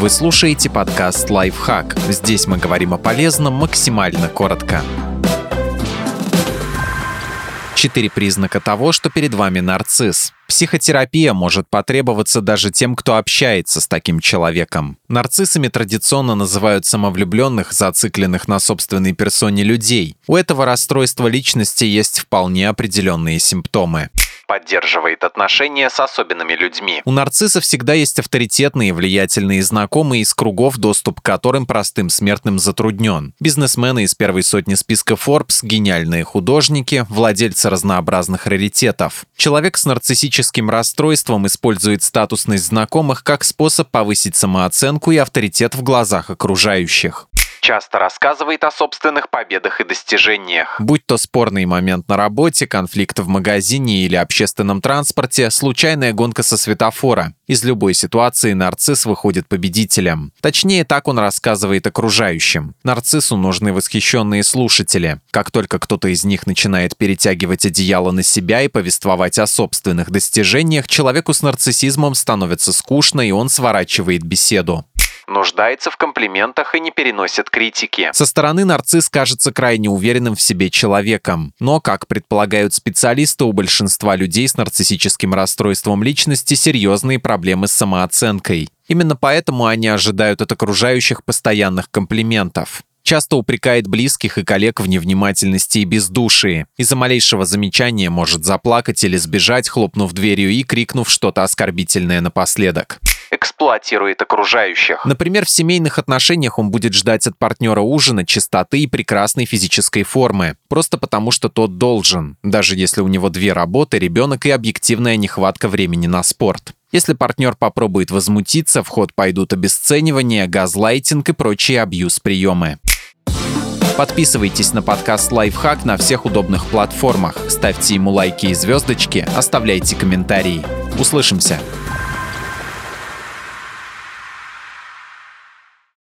Вы слушаете подкаст «Лайфхак». Здесь мы говорим о полезном максимально коротко. Четыре признака того, что перед вами нарцисс. Психотерапия может потребоваться даже тем, кто общается с таким человеком. Нарциссами традиционно называют самовлюбленных, зацикленных на собственной персоне людей. У этого расстройства личности есть вполне определенные симптомы поддерживает отношения с особенными людьми. У нарцисса всегда есть авторитетные влиятельные знакомые из кругов, доступ к которым простым смертным затруднен. Бизнесмены из первой сотни списка Forbes, гениальные художники, владельцы разнообразных раритетов. Человек с нарциссическим расстройством использует статусность знакомых как способ повысить самооценку и авторитет в глазах окружающих часто рассказывает о собственных победах и достижениях. Будь то спорный момент на работе, конфликт в магазине или общественном транспорте, случайная гонка со светофора. Из любой ситуации нарцисс выходит победителем. Точнее, так он рассказывает окружающим. Нарциссу нужны восхищенные слушатели. Как только кто-то из них начинает перетягивать одеяло на себя и повествовать о собственных достижениях, человеку с нарциссизмом становится скучно, и он сворачивает беседу нуждается в комплиментах и не переносит критики. Со стороны нарцисс кажется крайне уверенным в себе человеком. Но, как предполагают специалисты, у большинства людей с нарциссическим расстройством личности серьезные проблемы с самооценкой. Именно поэтому они ожидают от окружающих постоянных комплиментов. Часто упрекает близких и коллег в невнимательности и бездушии. Из-за малейшего замечания может заплакать или сбежать, хлопнув дверью и крикнув что-то оскорбительное напоследок эксплуатирует окружающих. Например, в семейных отношениях он будет ждать от партнера ужина, чистоты и прекрасной физической формы. Просто потому, что тот должен. Даже если у него две работы, ребенок и объективная нехватка времени на спорт. Если партнер попробует возмутиться, в ход пойдут обесценивание, газлайтинг и прочие абьюз-приемы. Подписывайтесь на подкаст «Лайфхак» на всех удобных платформах, ставьте ему лайки и звездочки, оставляйте комментарии. Услышимся!